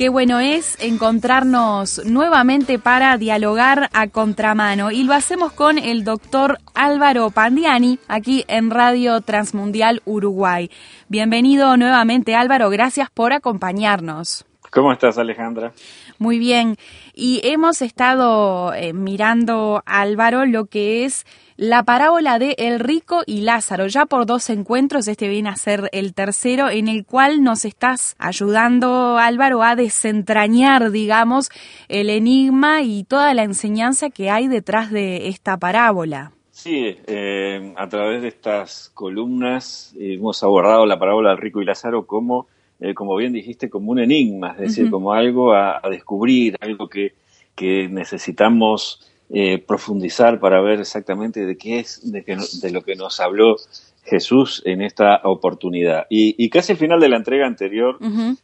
Qué bueno es encontrarnos nuevamente para dialogar a contramano y lo hacemos con el doctor Álvaro Pandiani aquí en Radio Transmundial Uruguay. Bienvenido nuevamente Álvaro, gracias por acompañarnos. ¿Cómo estás Alejandra? Muy bien, y hemos estado eh, mirando Álvaro lo que es la parábola de El Rico y Lázaro. Ya por dos encuentros, este viene a ser el tercero, en el cual nos estás ayudando, Álvaro, a desentrañar, digamos, el enigma y toda la enseñanza que hay detrás de esta parábola. Sí, eh, a través de estas columnas hemos abordado la parábola del Rico y Lázaro como, eh, como bien dijiste, como un enigma, es decir, como algo a, descubrir, algo que, que necesitamos eh, profundizar para ver exactamente de qué es, de, de, lo que nos habló Jesús en esta oportunidad. Y, casi al final de la entrega anterior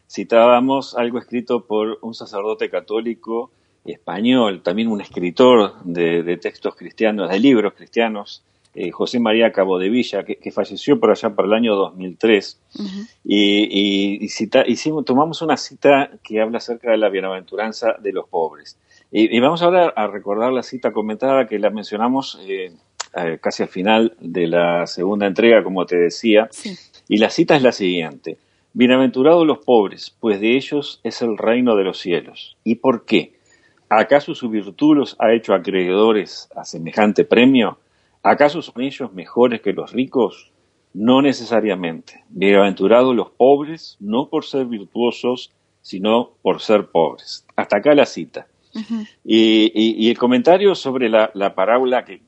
citábamos algo escrito por un sacerdote católico español, también un escritor de, textos cristianos, de libros cristianos, eh, José María Cabo de Villa, que, falleció por allá por el año 2003. Y, y, cita, hicimos, tomamos una cita que habla acerca de la bienaventuranza de los pobres. Y, vamos ahora a recordar la cita comentada que la mencionamos eh, eh, casi al final de la segunda entrega, como te decía. Y la cita es la siguiente. Bienaventurados los pobres, pues de ellos es el reino de los cielos. ¿Y por qué? ¿Acaso su virtud los ha hecho acreedores a semejante premio? ¿Acaso son ellos mejores que los ricos? No necesariamente. Bienaventurados los pobres, no por ser virtuosos, sino por ser pobres. Hasta acá la cita y, el comentario sobre la, parábola que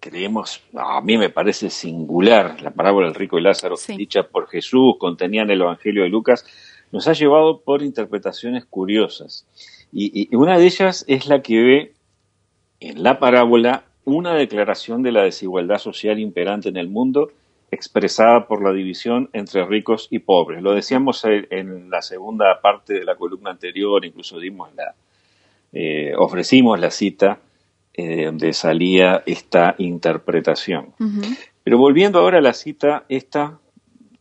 creemos, a mí me parece singular, la parábola del rico y Lázaro, dicha por Jesús, contenía en el Evangelio de Lucas, nos ha llevado por interpretaciones curiosas. Y, una de ellas es la que ve en la parábola una declaración de la desigualdad social imperante en el mundo expresada por la división entre ricos y pobres. Lo decíamos en la segunda parte de la columna anterior, incluso dimos la, eh, ofrecimos la cita eh, donde salía esta interpretación. Pero volviendo ahora a la cita, esta,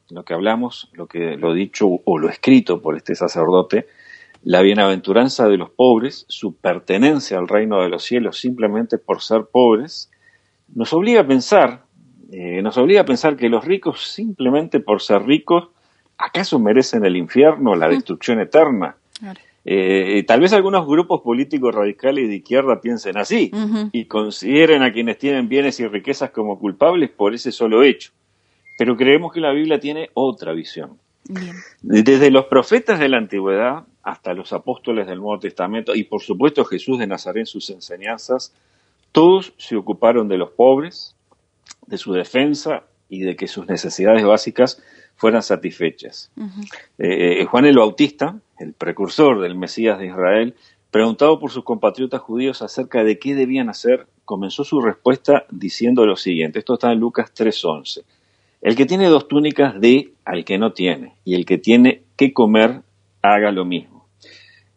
lo que hablamos, lo que lo dicho o lo escrito por este sacerdote, la bienaventuranza de los pobres, su pertenencia al reino de los cielos simplemente por ser pobres, nos obliga a pensar, eh, nos obliga a pensar que los ricos simplemente por ser ricos, ¿acaso merecen el infierno, la destrucción eterna? Eh, tal vez algunos grupos políticos radicales de izquierda piensen así y consideren a quienes tienen bienes y riquezas como culpables por ese solo hecho. Pero creemos que la Biblia tiene otra visión. Desde los profetas de la antigüedad hasta los apóstoles del Nuevo Testamento y por supuesto Jesús de Nazaret en sus enseñanzas, todos se ocuparon de los pobres, de su defensa y de que sus necesidades básicas fueran satisfechas. Eh, eh, Juan el Bautista, el precursor del Mesías de Israel, preguntado por sus compatriotas judíos acerca de qué debían hacer, comenzó su respuesta diciendo lo siguiente. Esto está en Lucas 3:11. El que tiene dos túnicas dé al que no tiene, y el que tiene que comer haga lo mismo.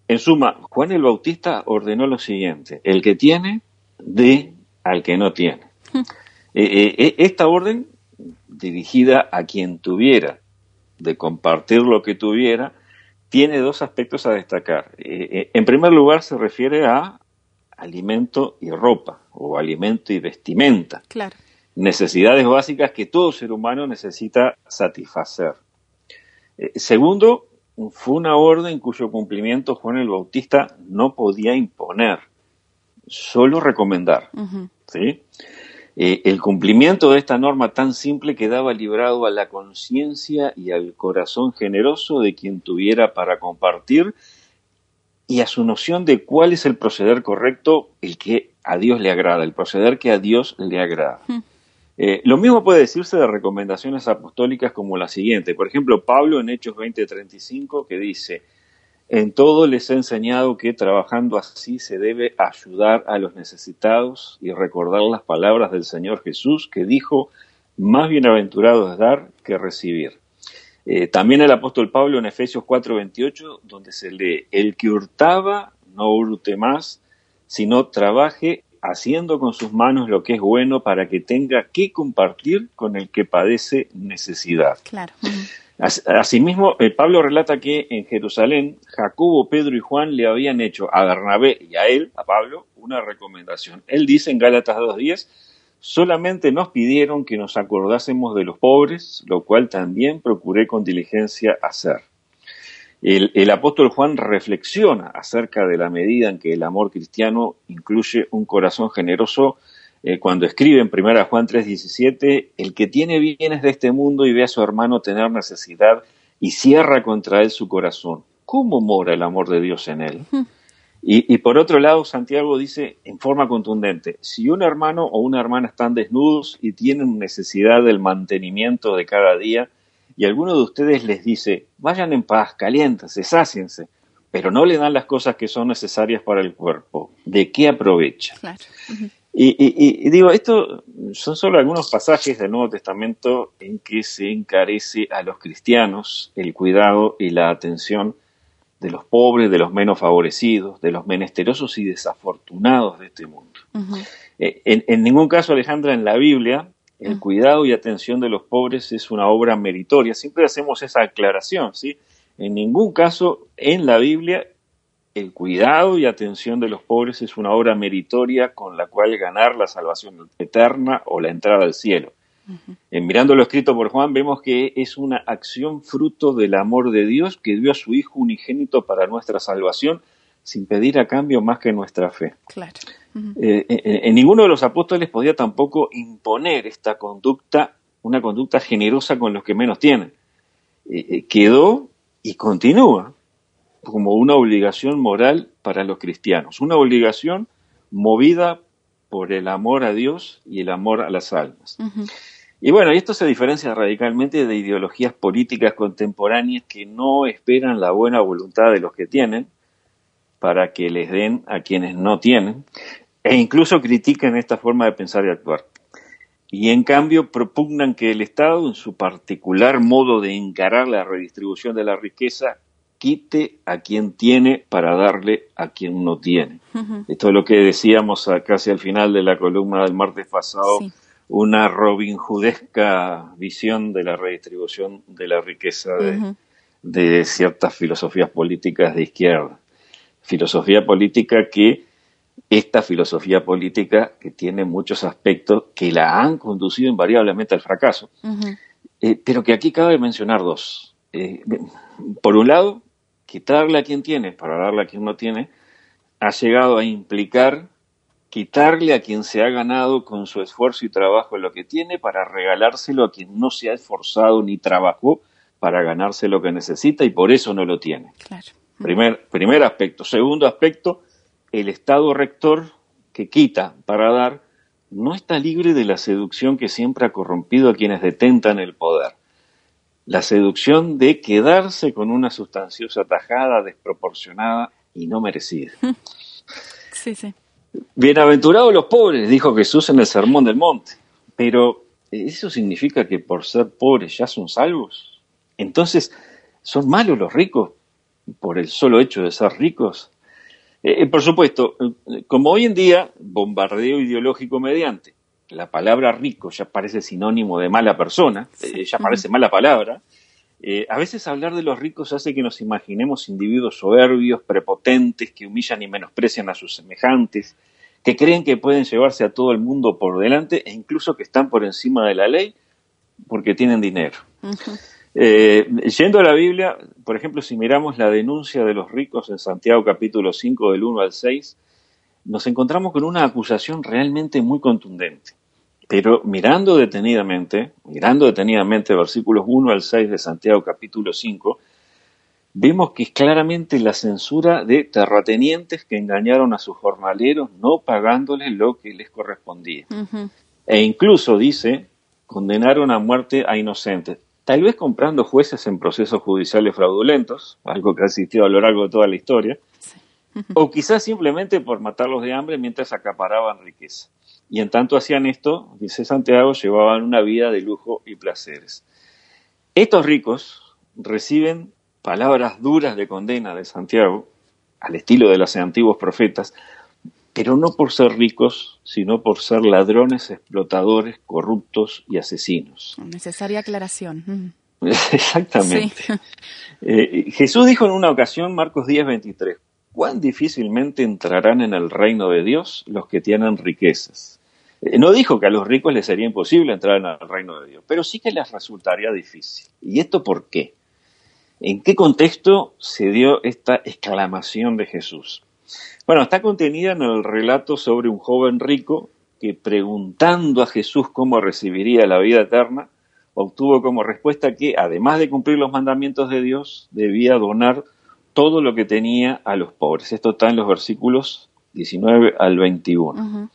En suma, Juan el Bautista ordenó lo siguiente, el que tiene, dé al que no tiene. Eh, esta orden dirigida a quien tuviera, de compartir lo que tuviera, tiene dos aspectos a destacar. Eh, eh, en primer lugar, se refiere a alimento y ropa, o alimento y vestimenta. Claro. Necesidades básicas que todo ser humano necesita satisfacer. Eh, segundo, fue una orden cuyo cumplimiento Juan el Bautista no podía imponer, solo recomendar. ¿sí? Eh, el cumplimiento de esta norma tan simple quedaba librado a la conciencia y al corazón generoso de quien tuviera para compartir y a su noción de cuál es el proceder correcto, el que a Dios le agrada, el proceder que a Dios le agrada. Eh, lo mismo puede decirse de recomendaciones apostólicas como la siguiente. Por ejemplo, Pablo en Hechos 20:35 que dice, en todo les he enseñado que trabajando así se debe ayudar a los necesitados y recordar las palabras del Señor Jesús que dijo, más bienaventurado es dar que recibir. Eh, también el apóstol Pablo en Efesios 4:28, donde se lee, el que hurtaba, no hurte más, sino trabaje haciendo con sus manos lo que es bueno para que tenga que compartir con el que padece necesidad. Claro. Asimismo, eh, Pablo relata que en Jerusalén Jacobo, Pedro y Juan le habían hecho a Bernabé y a él, a Pablo, una recomendación. Él dice en Gálatas 2.10, solamente nos pidieron que nos acordásemos de los pobres, lo cual también procuré con diligencia hacer. El, apóstol Juan reflexiona acerca de la medida en que el amor cristiano incluye un corazón generoso eh, cuando escribe en 1 Juan 3:17, el que tiene bienes de este mundo y ve a su hermano tener necesidad y cierra contra él su corazón, ¿cómo mora el amor de Dios en él? Y, y, por otro lado, Santiago dice en forma contundente, si un hermano o una hermana están desnudos y tienen necesidad del mantenimiento de cada día, y alguno de ustedes les dice, vayan en paz, caliéntense, sáciense, pero no le dan las cosas que son necesarias para el cuerpo, ¿de qué aprovecha? Claro. Y, digo, esto son solo algunos pasajes del Nuevo Testamento en que se encarece a los cristianos el cuidado y la atención de los pobres, de los menos favorecidos, de los menesterosos y desafortunados de este mundo. Eh, en, ningún caso, Alejandra, en la Biblia, el cuidado y atención de los pobres es una obra meritoria. Siempre hacemos esa aclaración, ¿sí? En ningún caso en la Biblia el cuidado y atención de los pobres es una obra meritoria con la cual ganar la salvación eterna o la entrada al cielo. En mirando lo escrito por Juan, vemos que es una acción fruto del amor de Dios que dio a su Hijo unigénito para nuestra salvación, sin pedir a cambio más que nuestra fe. Claro. Eh, en, ninguno de los apóstoles podía tampoco imponer esta conducta, una conducta generosa con los que menos tienen. Eh, eh, quedó y continúa como una obligación moral para los cristianos, una obligación movida por el amor a Dios y el amor a las almas. Y bueno, esto se diferencia radicalmente de ideologías políticas contemporáneas que no esperan la buena voluntad de los que tienen para que les den a quienes no tienen, e incluso critican esta forma de pensar y actuar. Y en cambio propugnan que el Estado, en su particular modo de encarar la redistribución de la riqueza, quite a quien tiene para darle a quien no tiene. Esto es lo que decíamos casi al final de la columna del martes pasado, una Robin Hoodesca visión de la redistribución de la riqueza de, ciertas filosofías políticas de izquierda. Filosofía política que, esta filosofía política que tiene muchos aspectos que la han conducido invariablemente al fracaso, eh, pero que aquí cabe mencionar dos. Eh, por un lado, quitarle a quien tiene para darle a quien no tiene, ha llegado a implicar quitarle a quien se ha ganado con su esfuerzo y trabajo lo que tiene para regalárselo a quien no se ha esforzado ni trabajó para ganarse lo que necesita y por eso no lo tiene. Primer, primer aspecto. Segundo aspecto, el Estado rector que quita para dar no está libre de la seducción que siempre ha corrompido a quienes detentan el poder la seducción de quedarse con una sustanciosa tajada desproporcionada y no merecida. Sí, sí. Bienaventurados los pobres, dijo Jesús en el Sermón del Monte. Pero, ¿eso significa que por ser pobres ya son salvos? Entonces, ¿son malos los ricos por el solo hecho de ser ricos? Eh, eh, por supuesto, como hoy en día, bombardeo ideológico mediante la palabra rico ya parece sinónimo de mala persona, eh, ya parece mala palabra, eh, a veces hablar de los ricos hace que nos imaginemos individuos soberbios, prepotentes, que humillan y menosprecian a sus semejantes, que creen que pueden llevarse a todo el mundo por delante e incluso que están por encima de la ley porque tienen dinero. Eh, yendo a la Biblia, por ejemplo, si miramos la denuncia de los ricos en Santiago capítulo 5 del 1 al 6, nos encontramos con una acusación realmente muy contundente. Pero mirando detenidamente, mirando detenidamente versículos 1 al 6 de Santiago capítulo 5, vemos que es claramente la censura de terratenientes que engañaron a sus jornaleros no pagándoles lo que les correspondía. E incluso dice, condenaron a muerte a inocentes, tal vez comprando jueces en procesos judiciales fraudulentos, algo que ha existido a lo largo de toda la historia, o quizás simplemente por matarlos de hambre mientras acaparaban riqueza. Y en tanto hacían esto, dice Santiago, llevaban una vida de lujo y placeres. Estos ricos, reciben palabras duras de condena de Santiago, al estilo de los antiguos profetas, pero no por ser ricos, sino por ser ladrones, explotadores, corruptos y asesinos. Necesaria aclaración. Exactamente. Eh, Jesús dijo en una ocasión, Marcos 10, 23, cuán difícilmente entrarán en el reino de Dios los que tienen riquezas. Eh, no dijo que a los ricos les sería imposible entrar en el reino de Dios, pero sí que les resultaría difícil. ¿Y esto por qué? ¿En qué contexto se dio esta exclamación de Jesús? Bueno, está contenida en el relato sobre un joven rico que preguntando a Jesús cómo recibiría la vida eterna, obtuvo como respuesta que, además de cumplir los mandamientos de Dios, debía donar todo lo que tenía a los pobres. Esto está en los versículos 19 al 21.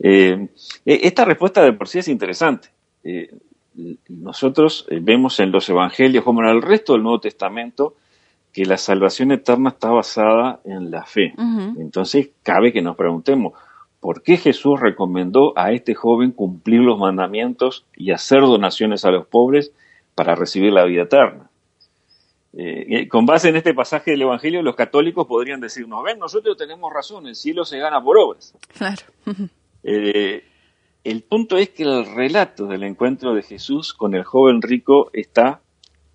Eh, e, esta respuesta de por sí es interesante. Eh, nosotros eh, vemos en los evangelios, como en el resto del Nuevo Testamento, que la salvación eterna está basada en la fe. Entonces, cabe que nos preguntemos, ¿por qué Jesús recomendó a este joven cumplir los mandamientos y hacer donaciones a los pobres para recibir la vida eterna? Eh, con base en este pasaje del Evangelio, los católicos podrían decirnos, ven, nosotros tenemos razón, el cielo se gana por obras. Claro. Eh, el punto es que el relato del encuentro de Jesús con el joven rico está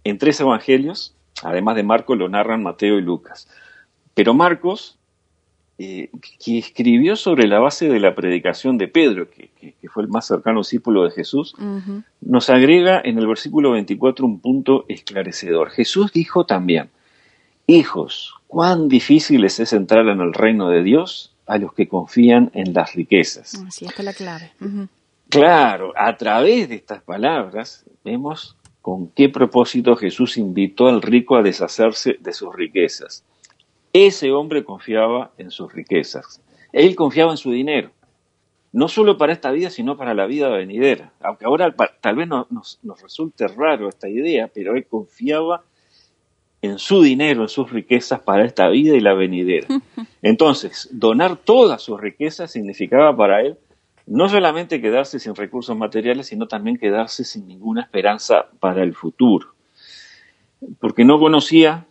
en tres evangelios, además de Marcos lo narran Mateo y Lucas. Pero Marcos eh, que escribió sobre la base de la predicación de Pedro, que, fue el más cercano discípulo de Jesús, nos agrega en el versículo 24 un punto esclarecedor. Jesús dijo también, hijos, cuán difícil es entrar en el reino de Dios a los que confían en las riquezas. Así está la clave. Claro, a través de estas palabras vemos con qué propósito Jesús invitó al rico a deshacerse de sus riquezas. Ese hombre confiaba en sus riquezas. Él confiaba en su dinero. No solo para esta vida, sino para la vida venidera. Aunque ahora tal vez nos, resulte raro esta idea, pero él confiaba en su dinero, en sus riquezas para esta vida y la venidera. Entonces, donar todas sus riquezas significaba para él no solamente quedarse sin recursos materiales, sino también quedarse sin ninguna esperanza para el futuro. Porque no conocía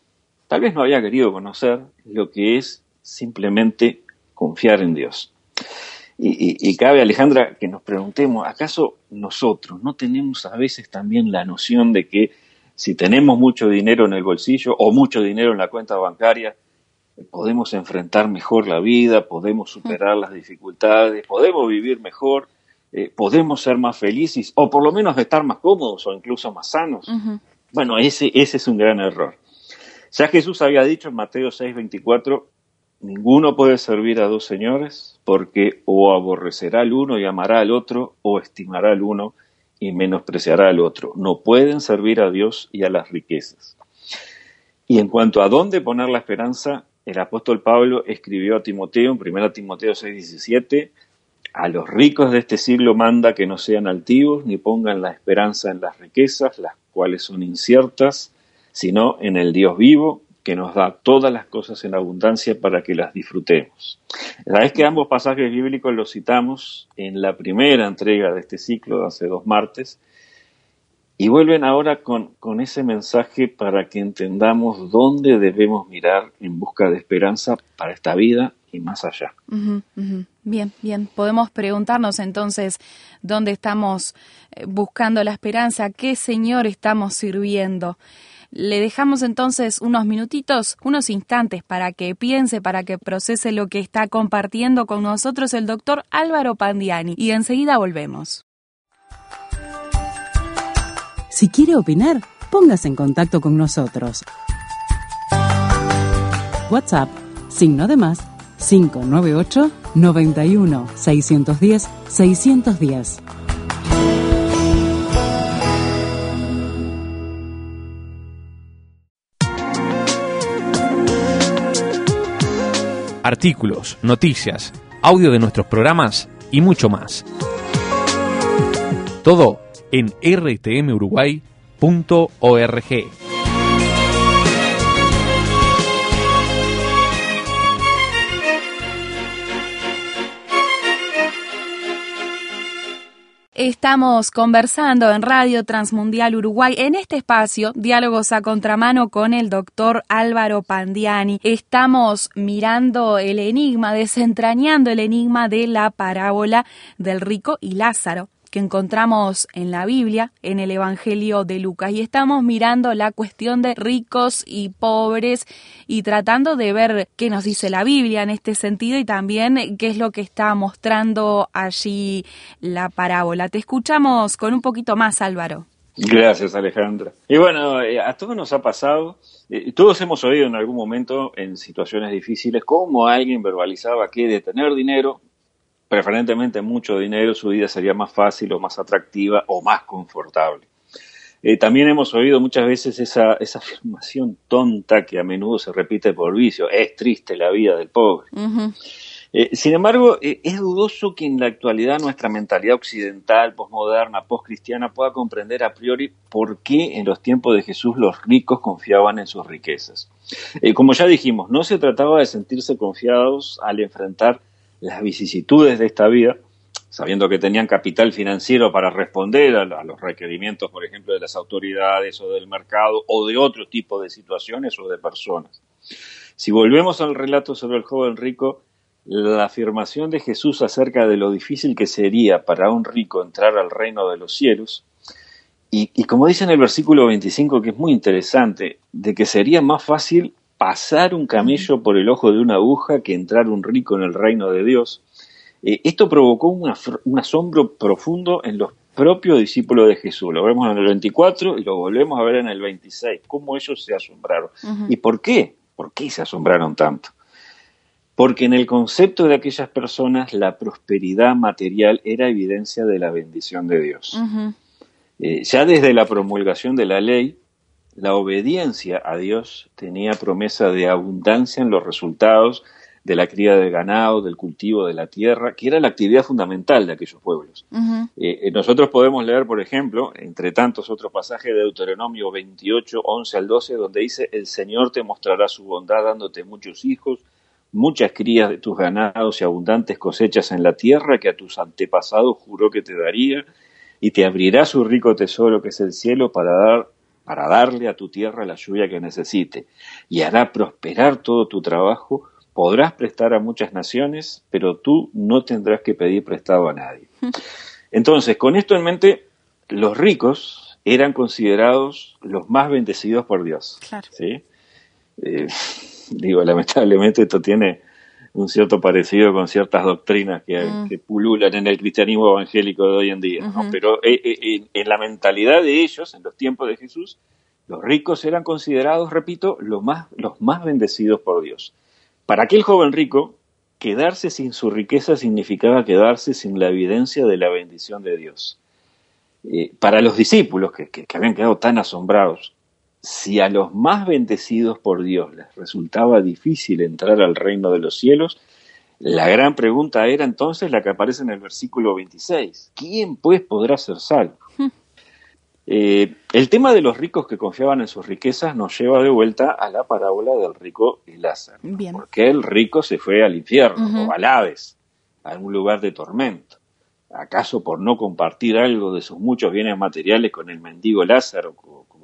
tal vez no había querido conocer lo que es simplemente confiar en Dios. Y, cabe, Alejandra, que nos preguntemos, ¿acaso nosotros no tenemos a veces también la noción de que si tenemos mucho dinero en el bolsillo o mucho dinero en la cuenta bancaria, podemos enfrentar mejor la vida, podemos superar las dificultades, podemos vivir mejor, eh, podemos ser más felices o por lo menos estar más cómodos o incluso más sanos? Bueno, ese, ese es un gran error. Ya Jesús había dicho en Mateo 6:24, ninguno puede servir a dos señores porque o aborrecerá al uno y amará al otro, o estimará al uno y menospreciará al otro. No pueden servir a Dios y a las riquezas. Y en cuanto a dónde poner la esperanza, el apóstol Pablo escribió a Timoteo, en 1 Timoteo 6:17, a los ricos de este siglo manda que no sean altivos ni pongan la esperanza en las riquezas, las cuales son inciertas, sino en el Dios vivo que nos da todas las cosas en abundancia para que las disfrutemos. La vez que ambos pasajes bíblicos los citamos en la primera entrega de este ciclo hace dos martes, y vuelven ahora con, con, ese mensaje para que entendamos dónde debemos mirar en busca de esperanza para esta vida y más allá. Bien, bien. Podemos preguntarnos entonces dónde estamos eh, buscando la esperanza, qué Señor estamos sirviendo. Le dejamos entonces unos minutitos, unos instantes para que piense, para que procese lo que está compartiendo con nosotros el doctor Álvaro Pandiani y enseguida volvemos. Si quiere opinar, póngase en contacto con nosotros. WhatsApp, signo de más, 598 91 610 610. artículos, noticias, audio de nuestros programas y mucho más. Todo en rtmuruguay.org. Estamos conversando en Radio Transmundial Uruguay en este espacio, Diálogos a Contramano con el doctor Álvaro Pandiani. Estamos mirando el enigma, desentrañando el enigma de la parábola del rico y Lázaro que encontramos en la Biblia, en el Evangelio de Lucas. Y estamos mirando la cuestión de ricos y pobres y tratando de ver qué nos dice la Biblia en este sentido y también qué es lo que está mostrando allí la parábola. Te escuchamos con un poquito más, Álvaro. Gracias, Alejandra. Y bueno, eh, a todos nos ha pasado, eh, todos hemos oído en algún momento en situaciones difíciles cómo alguien verbalizaba que de tener dinero preferentemente mucho dinero, su vida sería más fácil o más atractiva o más confortable. Eh, también hemos oído muchas veces esa, esa, afirmación tonta que a menudo se repite por vicio, es triste la vida del pobre. Eh, sin embargo, eh, es dudoso que en la actualidad nuestra mentalidad occidental, posmoderna, postcristiana pueda comprender a priori por qué en los tiempos de Jesús los ricos confiaban en sus riquezas. como ya dijimos, no se trataba de sentirse confiados al enfrentar las vicisitudes de esta vida, sabiendo que tenían capital financiero para responder a, los requerimientos, por ejemplo, de las autoridades o del mercado o de otro tipo de situaciones o de personas. Si volvemos al relato sobre el joven rico, la afirmación de Jesús acerca de lo difícil que sería para un rico entrar al reino de los cielos, y, como dice en el versículo 25, que es muy interesante, de que sería más fácil pasar un camello por el ojo de una aguja que entrar un rico en el reino de Dios. Eh, esto provocó un asombro profundo en los propios discípulos de Jesús. Lo vemos en el 24 y lo volvemos a ver en el 26, cómo ellos se asombraron. ¿Y por qué? ¿Por qué se asombraron tanto? Porque en el concepto de aquellas personas la prosperidad material era evidencia de la bendición de Dios. Eh, ya desde la promulgación de la ley, la obediencia a Dios tenía promesa de abundancia en los resultados de la cría del ganado, del cultivo de la tierra, que era la actividad fundamental de aquellos pueblos. Eh, eh, nosotros podemos leer, por ejemplo, entre tantos otros pasajes de Deuteronomio 28, 11 al 12, donde dice, el Señor te mostrará su bondad dándote muchos hijos, muchas crías de tus ganados y abundantes cosechas en la tierra que a tus antepasados juró que te daría, y te abrirá su rico tesoro que es el cielo para dar para darle a tu tierra la lluvia que necesite, y hará prosperar todo tu trabajo, podrás prestar a muchas naciones, pero tú no tendrás que pedir prestado a nadie. Entonces, con esto en mente, los ricos eran considerados los más bendecidos por Dios. ¿sí? Eh, digo, lamentablemente esto tiene un cierto parecido con ciertas doctrinas que, mm. pululan en el cristianismo evangélico de hoy en día. Pero eh, eh, en, la mentalidad de ellos, en los tiempos de Jesús, los ricos eran considerados, repito, los más, los más bendecidos por Dios. Para aquel joven rico, quedarse sin su riqueza significaba quedarse sin la evidencia de la bendición de Dios. Eh, para los discípulos que, que habían quedado tan asombrados, si a los más bendecidos por Dios les resultaba difícil entrar al reino de los cielos, la gran pregunta era entonces la que aparece en el versículo 26. ¿Quién pues podrá ser salvo? Hmm. Eh, el tema de los ricos que confiaban en sus riquezas nos lleva de vuelta a la parábola del rico y Lázaro. Porque el rico se fue al infierno o al Hades, a un lugar de tormento. ¿Acaso por no compartir algo de sus muchos bienes materiales con el mendigo Lázaro,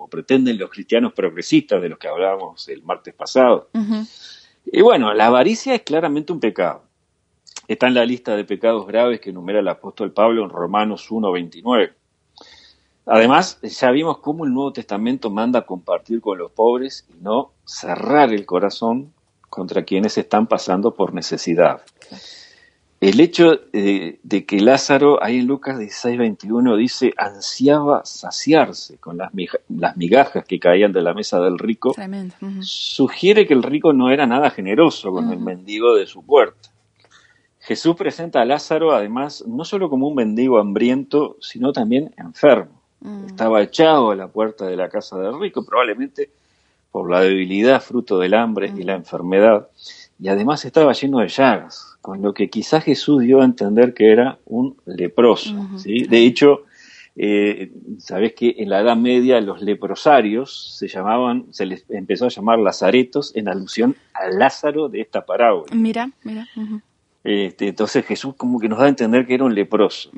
pretenden los cristianos progresistas de los que hablábamos el martes pasado. Y bueno, la avaricia es claramente un pecado. Está en la lista de pecados graves que enumera el apóstol Pablo en Romanos 1.29. Además, ya vimos cómo el Nuevo Testamento manda compartir con los pobres y no cerrar el corazón contra quienes están pasando por necesidad. El hecho de, que Lázaro, ahí en Lucas 16, 21, dice, ansiaba saciarse con las, migajas que caían de la mesa del rico, sugiere que el rico no era nada generoso con el mendigo de su puerta. Jesús presenta a Lázaro, además, no solo como un mendigo hambriento, sino también enfermo. Estaba echado a la puerta de la casa del rico, probablemente por la debilidad fruto del hambre y la enfermedad, y además estaba lleno de llagas con lo que quizás Jesús dio a entender que era un leproso. ¿sí? De hecho, eh, sabes que en la Edad Media los leprosarios se llamaban, se les empezó a llamar lazaretos en alusión a Lázaro de esta parábola. Mira, mira. Este, entonces Jesús como que nos da a entender que era un leproso.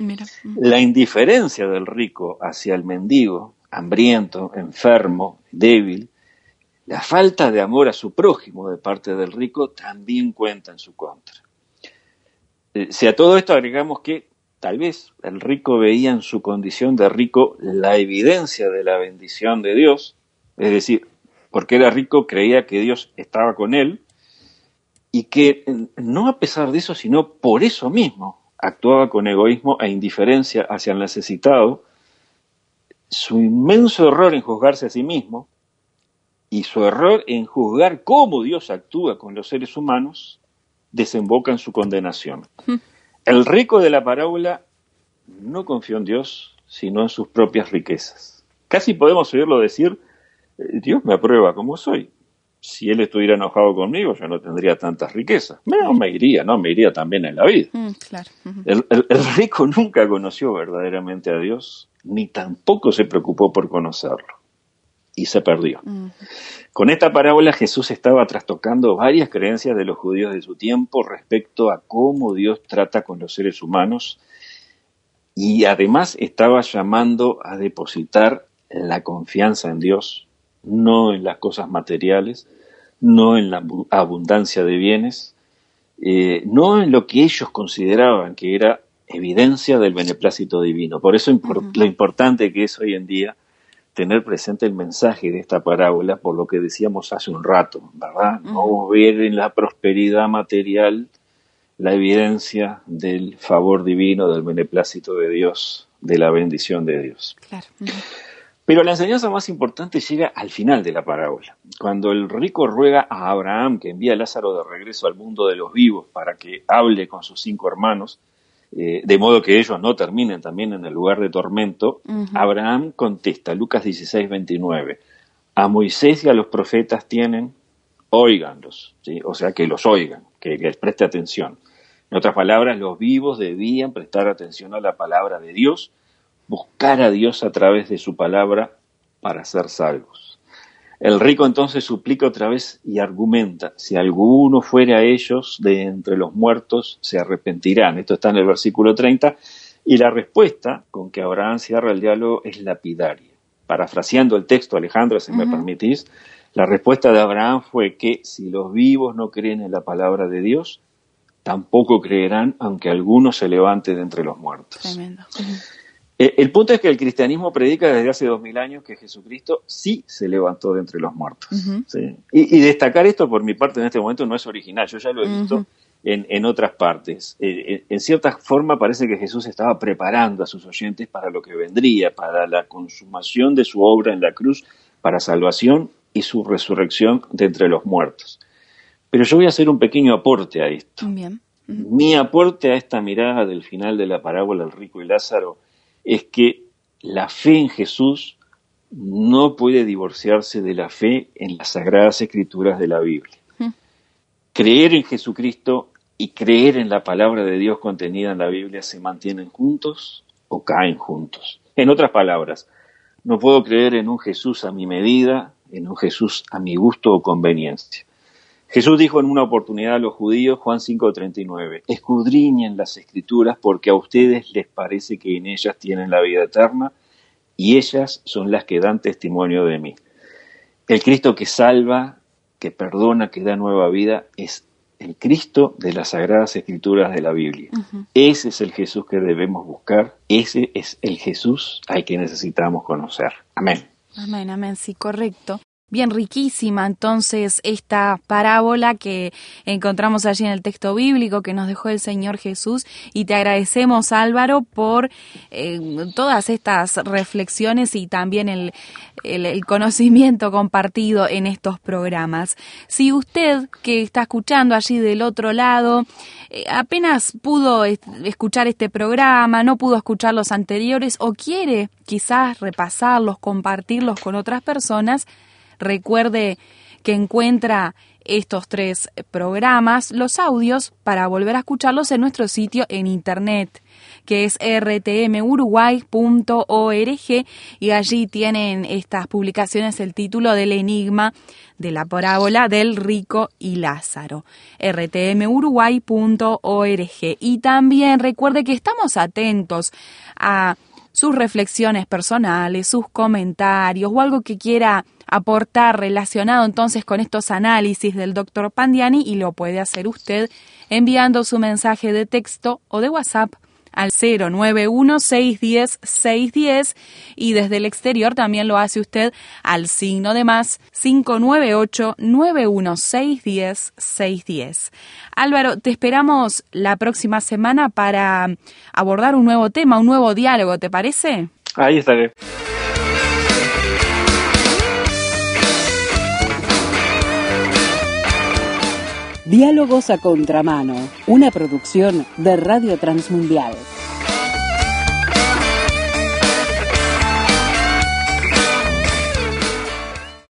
La indiferencia del rico hacia el mendigo, hambriento, enfermo, débil, la falta de amor a su prójimo de parte del rico también cuenta en su contra. Eh, si a todo esto agregamos que tal vez el rico veía en su condición de rico la evidencia de la bendición de Dios, es decir, porque era rico creía que Dios estaba con él, y que no a pesar de eso, sino por eso mismo, actuaba con egoísmo e indiferencia hacia el necesitado, su inmenso error en juzgarse a sí mismo y su error en juzgar cómo Dios actúa con los seres humanos desemboca en su condenación. El rico de la parábola no confió en Dios, sino en sus propias riquezas. Casi podemos oírlo decir, eh, Dios me aprueba como soy, si él estuviera enojado conmigo, yo no tendría tantas riquezas. No, me iría, ¿no? Me iría también en la vida. Mm, el, rico nunca conoció verdaderamente a Dios, ni tampoco se preocupó por conocerlo. Y se perdió. Con esta parábola Jesús estaba trastocando varias creencias de los judíos de su tiempo respecto a cómo Dios trata con los seres humanos y además estaba llamando a depositar la confianza en Dios no en las cosas materiales, no en la abundancia de bienes, eh, no en lo que ellos consideraban que era evidencia del beneplácito divino. Por eso lo importante que es hoy en día tener presente el mensaje de esta parábola, por lo que decíamos hace un rato, ¿verdad? No ver en la prosperidad material la evidencia del favor divino, del beneplácito de Dios, de la bendición de Dios. Claro. Pero la enseñanza más importante llega al final de la parábola, cuando el rico ruega a Abraham que envíe a Lázaro de regreso al mundo de los vivos para que hable con sus cinco hermanos, eh, de modo que ellos no terminen también en el lugar de tormento, Abraham contesta, Lucas 16, 29, a Moisés y a los profetas tienen, óiganlos, o sea, que los oigan, que les preste atención. En otras palabras, los vivos debían prestar atención a la palabra de Dios, buscar a Dios a través de su palabra para ser salvos. El rico entonces suplica otra vez y argumenta, si alguno fuere a ellos de entre los muertos, se arrepentirán. Esto está en el versículo 30. Y la respuesta con que Abraham cierra el diálogo es lapidaria. Parafraseando el texto, Alejandro, si me permitís, la respuesta de Abraham fue que si los vivos no creen en la palabra de Dios, tampoco creerán aunque alguno se levante de entre los muertos. Tremendo. Eh, el punto es que el cristianismo predica desde hace dos mil años que Jesucristo sí se levantó de entre los muertos. y, destacar esto por mi parte en este momento no es original, yo ya lo he visto en, otras partes. Eh, eh, en cierta forma parece que Jesús estaba preparando a sus oyentes para lo que vendría, para la consumación de su obra en la cruz, para salvación y su resurrección de entre los muertos. Pero yo voy a hacer un pequeño aporte a esto. Mi aporte a esta mirada del final de la parábola del rico y Lázaro es que la fe en Jesús no puede divorciarse de la fe en las sagradas escrituras de la Biblia. Creer en Jesucristo y creer en la palabra de Dios contenida en la Biblia se mantienen juntos o caen juntos. En otras palabras, no puedo creer en un Jesús a mi medida, en un Jesús a mi gusto o conveniencia. Jesús dijo en una oportunidad a los judíos, Juan 5:39, escudriñen las escrituras porque a ustedes les parece que en ellas tienen la vida eterna y ellas son las que dan testimonio de mí. El Cristo que salva, que perdona, que da nueva vida, es el Cristo de las sagradas escrituras de la Biblia. Ese es el Jesús que debemos buscar, ese es el Jesús al que necesitamos conocer. Amén. Amén, amén, sí, correcto. Bien riquísima entonces esta parábola que encontramos allí en el texto bíblico que nos dejó el Señor Jesús y te agradecemos Álvaro por eh, todas estas reflexiones y también el, conocimiento compartido en estos programas. Si usted que está escuchando allí del otro lado eh, apenas pudo escuchar este programa, no pudo escuchar los anteriores o quiere quizás repasarlos, compartirlos con otras personas, Recuerde que encuentra estos tres programas, los audios, para volver a escucharlos en nuestro sitio en internet, que es rtmuruguay.org y allí tienen estas publicaciones el título del enigma de la parábola del rico y Lázaro. rtmuruguay.org. Y también recuerde que estamos atentos a sus reflexiones personales, sus comentarios o algo que quiera aportar relacionado entonces con estos análisis del doctor Pandiani y lo puede hacer usted enviando su mensaje de texto o de WhatsApp al 091-610-610 y desde el exterior también lo hace usted al signo de más 598-91610-610. Álvaro, te esperamos la próxima semana para abordar un nuevo tema, un nuevo diálogo, ¿te parece? Ahí estaré. Diálogos a Contramano, una producción de Radio Transmundial.